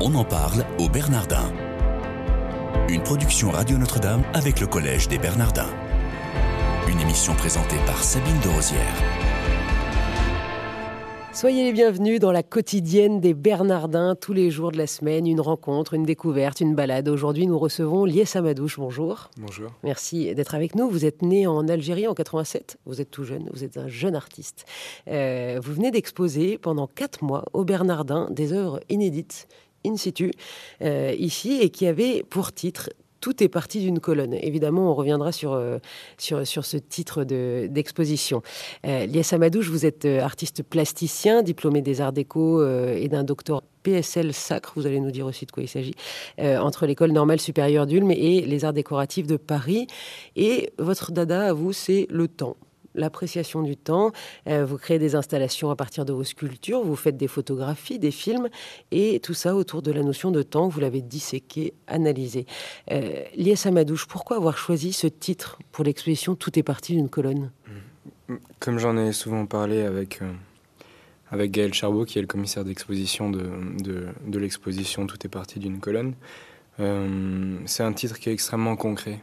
On en parle au Bernardin. Une production Radio Notre-Dame avec le Collège des Bernardins. Une émission présentée par Sabine de Rosière. Soyez les bienvenus dans la quotidienne des Bernardins, tous les jours de la semaine, une rencontre, une découverte, une balade. Aujourd'hui, nous recevons Lies Amadouche. Bonjour. Bonjour. Merci d'être avec nous. Vous êtes né en Algérie en 87. Vous êtes tout jeune, vous êtes un jeune artiste. Euh, vous venez d'exposer pendant quatre mois au Bernardin des œuvres inédites in situ euh, ici et qui avaient pour titre tout est parti d'une colonne. Évidemment, on reviendra sur, euh, sur, sur ce titre d'exposition. Euh, Lies Amadouche, vous êtes euh, artiste plasticien, diplômé des arts déco euh, et d'un doctorat PSL Sacre, vous allez nous dire aussi de quoi il s'agit, euh, entre l'école normale supérieure d'Ulm et les arts décoratifs de Paris. Et votre dada à vous, c'est le temps l'appréciation du temps. Euh, vous créez des installations à partir de vos sculptures, vous faites des photographies, des films, et tout ça autour de la notion de temps. Vous l'avez disséqué, analysé. Euh, Lies Amadouche, pourquoi avoir choisi ce titre pour l'exposition Tout est parti d'une colonne? Comme j'en ai souvent parlé avec, euh, avec Gaël Charbot, qui est le commissaire d'exposition de, de, l'exposition Tout est parti d'une colonne, euh, c'est un titre qui est extrêmement concret.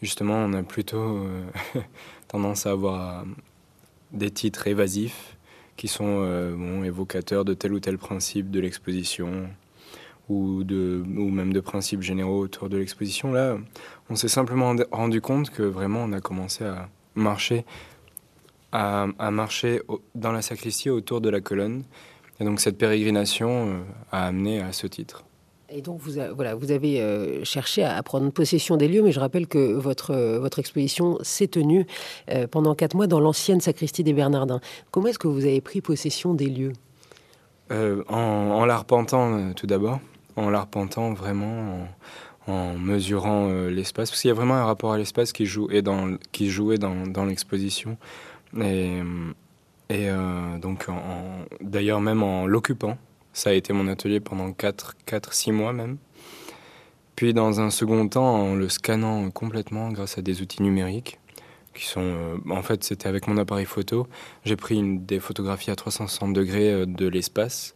Justement, on a plutôt tendance à avoir des titres évasifs qui sont euh, évocateurs de tel ou tel principe de l'exposition ou, de, ou même de principes généraux autour de l'exposition. Là, on s'est simplement rendu compte que vraiment on a commencé à marcher, à, marcher dans la sacristie autour de la colonne. Et donc cette pérégrination euh, a amené à ce titre. Et donc, vous, voilà, vous avez euh, cherché à, prendre possession des lieux, mais je rappelle que votre, euh, votre exposition s'est tenue euh, pendant quatre mois dans l'ancienne sacristie des Bernardins. Comment est-ce que vous avez pris possession des lieux? En, en l'arpentant, tout d'abord. En l'arpentant vraiment, en, mesurant l'espace. Parce qu'il y a vraiment un rapport à l'espace qui, joue, et dans, qui jouait dans, l'exposition. Et donc, d'ailleurs, même en l'occupant. Ça a été mon atelier pendant 4-6 mois même. Puis dans un second temps, en le scannant complètement grâce à des outils numériques, qui sont... Euh, en fait, c'était avec mon appareil photo. J'ai pris une, des photographies à 360 degrés de l'espace,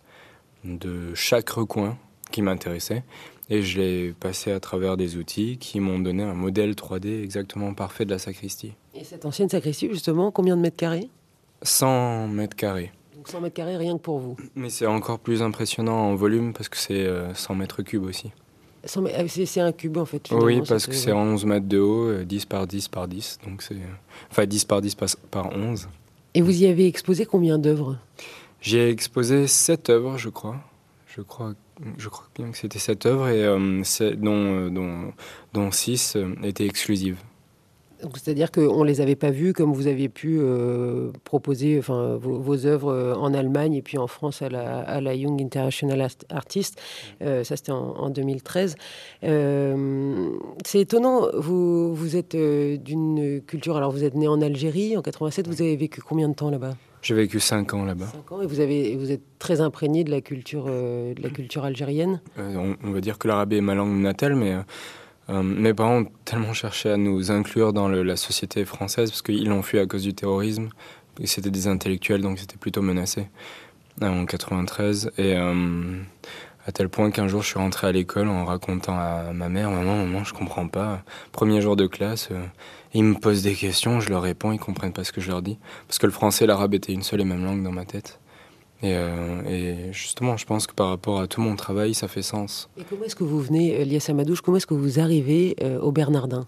de chaque recoin qui m'intéressait. Et je l'ai passé à travers des outils qui m'ont donné un modèle 3D exactement parfait de la sacristie. Et cette ancienne sacristie, justement, combien de mètres carrés? 100 mètres carrés. 100 mètres carrés rien que pour vous. Mais c'est encore plus impressionnant en volume parce que c'est 100 mètres cubes aussi. C'est un cube en fait. Oui, parce que c'est 11 mètres de haut, 10 par 10 par 10. Donc c'est. Enfin, 10 par 10 par, par 11. Et vous y avez exposé combien d'œuvres? J'ai exposé 7 œuvres, je crois. Je crois, je crois bien que c'était 7 œuvres, et, euh, dont, dont, dont 6 étaient exclusives. C'est-à-dire qu'on ne les avait pas vus comme vous aviez pu euh, proposer enfin, vos, vos, œuvres en Allemagne et puis en France à la, à la Young International Artist. Euh, ça, c'était en, en, 2013. Euh, c'est étonnant, vous, vous êtes d'une culture... Alors, vous êtes né en Algérie en 87. Vous avez vécu combien de temps là-bas? J'ai vécu 5 ans là-bas. 5 ans et vous, avez, vous êtes très imprégné de la culture, de la culture algérienne? On, on, va dire que l'arabe est ma langue natale, mais... Euh, mes parents ont tellement cherché à nous inclure dans la société française parce qu'ils l'ont fui à cause du terrorisme. C'était des intellectuels, donc c'était plutôt menacé euh, en 93. Et euh, à tel point qu'un jour, je suis rentré à l'école en racontant à ma mère Maman, maman, je comprends pas. Premier jour de classe, ils me posent des questions, je leur réponds, ils comprennent pas ce que je leur dis. Parce que le français et l'arabe étaient une seule et même langue dans ma tête. Et, euh, et, justement, je pense que par rapport à tout mon travail, ça fait sens. Et comment est-ce que vous venez, Lies Amadouche, comment est-ce que vous arrivez euh, au Bernardin?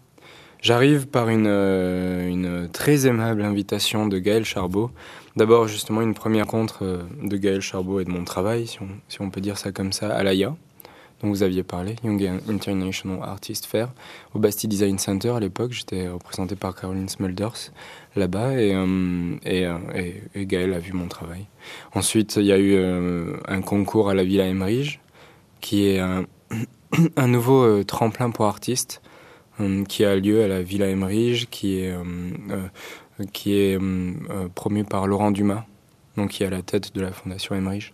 J'arrive par une, euh, une, très aimable invitation de Gaël Charbot. D'abord, justement, une première rencontre de Gaël Charbot et de mon travail, si on, si on peut dire ça comme ça, à l'AIA, dont vous aviez parlé, Young International Artist Fair, au Bastille Design Center à l'époque. J'étais représenté par Caroline Smulders là-bas et, euh, et, et, et, Gaël a vu mon travail. Ensuite, il y a eu euh, un concours à la Villa Emerige, qui est un, nouveau euh, tremplin pour artistes, euh, qui a lieu à la Villa Emerige, qui est, qui est promu par Laurent Dumas, donc qui est à la tête de la Fondation Emerige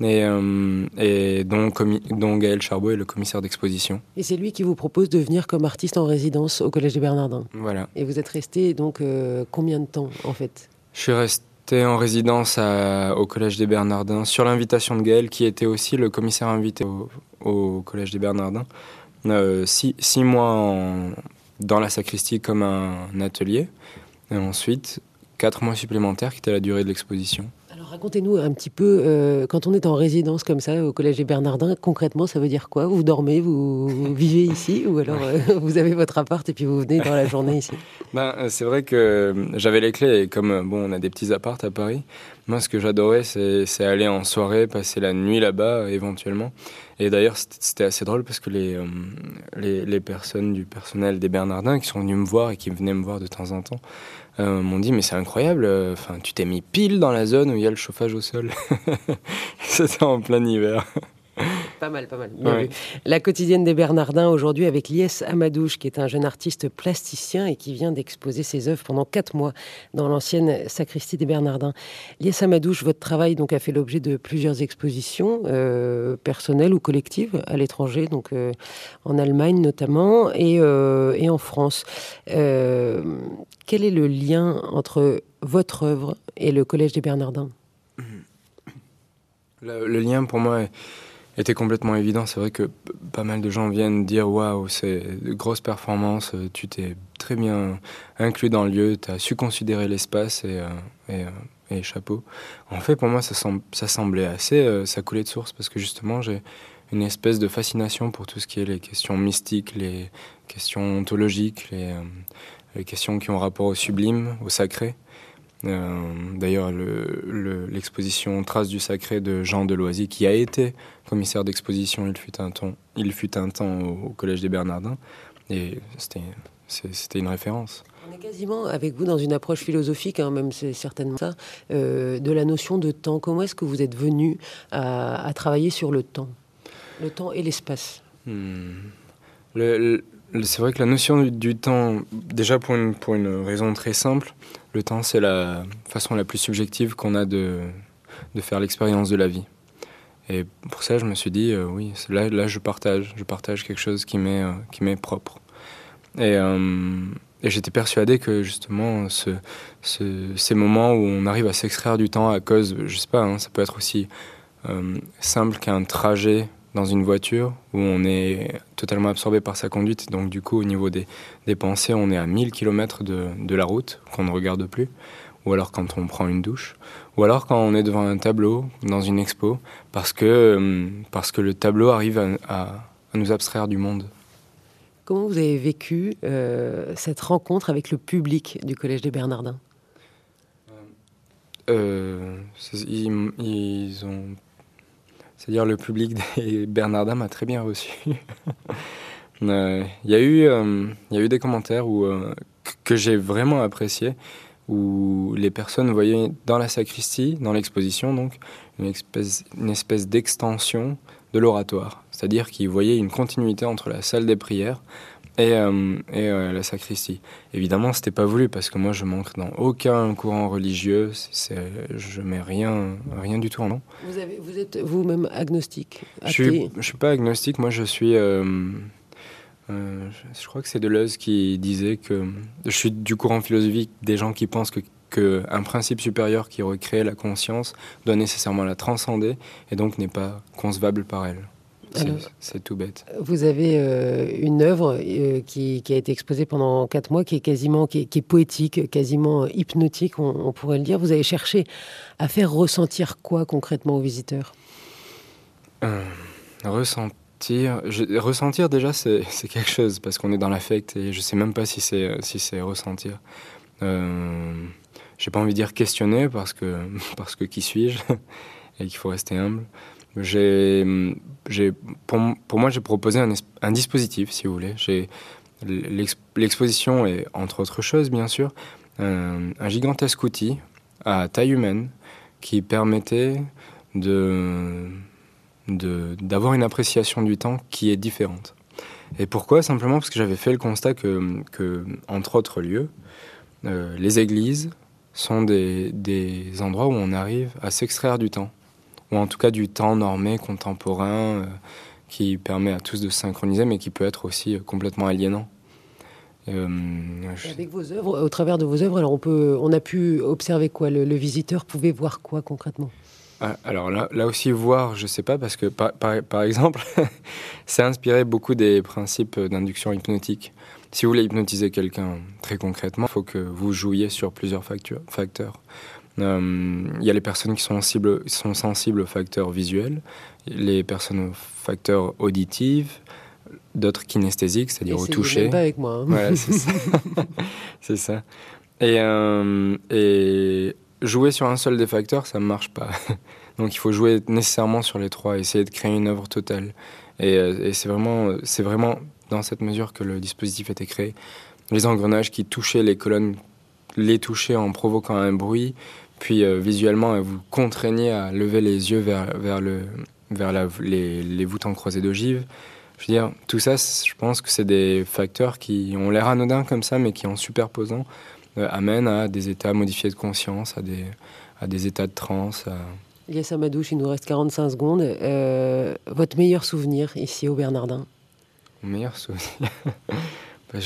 et, euh, et dont, dont, Gaël Charbot est le commissaire d'exposition. Et c'est lui qui vous propose de venir comme artiste en résidence au Collège des Bernardins. Voilà. Et vous êtes resté donc euh, combien de temps en fait? Je suis resté en résidence au Collège des Bernardins sur l'invitation de Gaël, qui était aussi le commissaire invité au, Collège des Bernardins. Euh, six, mois dans la sacristie comme un atelier, et ensuite quatre mois supplémentaires qui était la durée de l'exposition. Racontez-nous un petit peu, euh, quand on est en résidence comme ça au Collège des Bernardins, concrètement ça veut dire quoi? Vous dormez, vous vivez ici ou alors euh, vous avez votre appart et puis vous venez dans la journée ici? Ben, euh, C'est vrai que j'avais les clés et comme bon, on a des petits apparts à Paris, moi ce que j'adorais c'est aller en soirée, passer la nuit là-bas éventuellement. Et d'ailleurs, c'était assez drôle parce que les, les, les, personnes du personnel des Bernardins qui sont venues me voir et qui venaient me voir de temps en temps, euh, m'ont dit mais c'est incroyable, euh, tu t'es mis pile dans la zone où il y a le chauffage au sol. C'était en plein hiver. Pas mal, pas mal. La quotidienne des Bernardins aujourd'hui avec Lies Amadouche, qui est un jeune artiste plasticien et qui vient d'exposer ses œuvres pendant quatre mois dans l'ancienne sacristie des Bernardins. Lies Amadouche, votre travail donc a fait l'objet de plusieurs expositions euh, personnelles ou collectives à l'étranger, donc euh, en Allemagne notamment et, euh, et en France. quel est le lien entre votre œuvre et le Collège des Bernardins? Le, lien pour moi est était complètement évident. C'est vrai que pas mal de gens viennent dire waouh, c'est de grosses performances, euh, tu t'es très bien inclus dans le lieu, tu as su considérer l'espace et, euh, euh, et, chapeau. En fait, pour moi, ça, semblait assez, ça coulait de source parce que justement, j'ai une espèce de fascination pour tout ce qui est les questions mystiques, les questions ontologiques, les questions qui ont rapport au sublime, au sacré. Euh, d'ailleurs, l'exposition Traces du Sacré de Jean Deloisy, qui a été commissaire d'exposition, il fut un temps, il fut un temps au, Collège des Bernardins, et c'était une référence. On est quasiment avec vous dans une approche philosophique, hein, même c'est certainement ça, euh, de la notion de temps. Comment est-ce que vous êtes venu à, travailler sur le temps? Le temps et l'espace hmm. C'est vrai que la notion du, temps, déjà pour une, pour une raison très simple, le temps c'est la façon la plus subjective qu'on a de, de faire l'expérience de la vie. Et pour ça, je me suis dit, euh, oui, là, je partage, je partage quelque chose qui m'est euh, propre. Et, euh, et j'étais persuadé que justement, ce, ce, ces moments où on arrive à s'extraire du temps à cause, je sais pas, hein, ça peut être aussi simple qu'un trajet dans une voiture où on est totalement absorbé par sa conduite. Donc du coup, au niveau des, des pensées, on est à 1000 km de, de la route qu'on ne regarde plus. Ou alors quand on prend une douche. Ou alors quand on est devant un tableau dans une expo, parce que, euh, parce que le tableau arrive à, à, nous abstraire du monde. Comment vous avez vécu euh, cette rencontre avec le public du Collège des Bernardins? Euh, ils, ils ont c'est-à-dire le public des Bernardins m'a très bien reçu. Euh, il y, a eu, euh, y a eu des commentaires où, euh, que j'ai vraiment apprécié, où les personnes voyaient dans la sacristie, dans l'exposition, donc, une espèce, une espèce d'extension de l'oratoire. C'est-à-dire qu'ils voyaient une continuité entre la salle des prières et, euh, et euh, la sacristie. Évidemment, c'était pas voulu parce que moi, je manque dans aucun courant religieux. C'est, je mets rien, rien du tout en nom. Vous, avez, vous êtes vous-même agnostique je suis, je suis pas agnostique. Moi, je suis. Euh, je crois que c'est Deleuze qui disait que je suis du courant philosophique des gens qui pensent que qu'un principe supérieur qui créé la conscience doit nécessairement la transcender et donc n'est pas concevable par elle. C'est tout bête. Vous avez euh, une œuvre euh, qui, a été exposée pendant quatre mois, qui est quasiment, qui est, poétique, quasiment hypnotique, on, pourrait le dire. Vous avez cherché à faire ressentir quoi concrètement aux visiteurs? Euh, Ressentir, ressentir déjà c'est quelque chose parce qu'on est dans l'affect et je sais même pas si c'est si c'est ressentir. J'ai pas envie de dire questionner parce que parce que qui suis-je? Et qu'il faut rester humble. Pour, moi, j'ai proposé un, dispositif, si vous voulez. J'ai, l'exposition est, entre autres choses, bien sûr, un, gigantesque outil à taille humaine qui permettait d'avoir une appréciation du temps qui est différente. Et pourquoi? Simplement parce que j'avais fait le constat que, entre autres lieux, euh, les églises sont des endroits où on arrive à s'extraire du temps ou en tout cas du temps normé, contemporain, euh, qui permet à tous de se synchroniser, mais qui peut être aussi euh, complètement aliénant. Avec vos œuvres, au travers de vos œuvres, alors on, peut, on a pu observer quoi? Le, visiteur pouvait voir quoi concrètement? Ah, alors là, là aussi, voir, je ne sais pas, parce que par, par, exemple, c'est inspiré beaucoup des principes d'induction hypnotique. Si vous voulez hypnotiser quelqu'un très concrètement, il faut que vous jouiez sur plusieurs facteurs. Euh, il y a les personnes qui sont sensibles, sont sensibles aux facteurs visuels, les personnes aux facteurs auditifs, d'autres kinesthésiques, c'est-à-dire au toucher. pas avec moi. Hein. c'est ça. Et, euh, et jouer sur un seul des facteurs, ça ne marche pas. Donc il faut jouer nécessairement sur les trois, essayer de créer une œuvre totale. Et, euh, et c'est vraiment, c'est vraiment dans cette mesure que le dispositif a été créé. Les engrenages qui touchaient les colonnes, les touchaient en provoquant un bruit, puis euh, visuellement vous contraignez à lever les yeux vers, vers, le, vers la, les, les voûtes en croisée d'ogive. Je veux dire, tout ça, je pense que c'est des facteurs qui ont l'air anodins comme ça, mais qui en superposant euh, amènent à des états modifiés de conscience, à des, à des états de transe. À... Elias Amadouche, il nous reste 45 secondes. Euh, votre meilleur souvenir ici au Bernardin? Mon meilleur souvenir? Bah,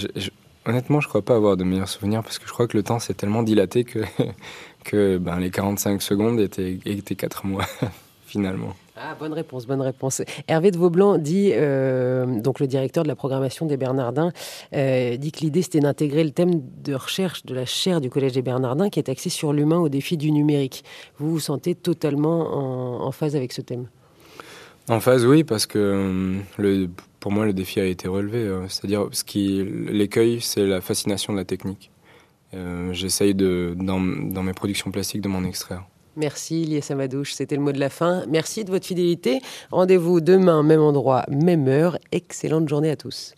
Honnêtement, je ne crois pas avoir de meilleurs souvenirs parce que je crois que le temps s'est tellement dilaté que, que ben, les 45 secondes étaient, étaient 4 mois finalement. Ah, bonne réponse, bonne réponse. Hervé de Vaublanc dit, euh, donc le directeur de la programmation des Bernardins, euh, dit que l'idée c'était d'intégrer le thème de recherche de la chaire du Collège des Bernardins qui est axé sur l'humain au défi du numérique. Vous vous sentez totalement en, phase avec ce thème? En phase, oui, parce que euh, le, pour moi le défi a été relevé. C'est-à-dire, ce qui l'écueil, c'est la fascination de la technique. J'essaye de, dans, dans mes productions plastiques de m'en extraire. Merci Lies Samadouche, c'était le mot de la fin. Merci de votre fidélité. Rendez-vous demain, même endroit, même heure. Excellente journée à tous.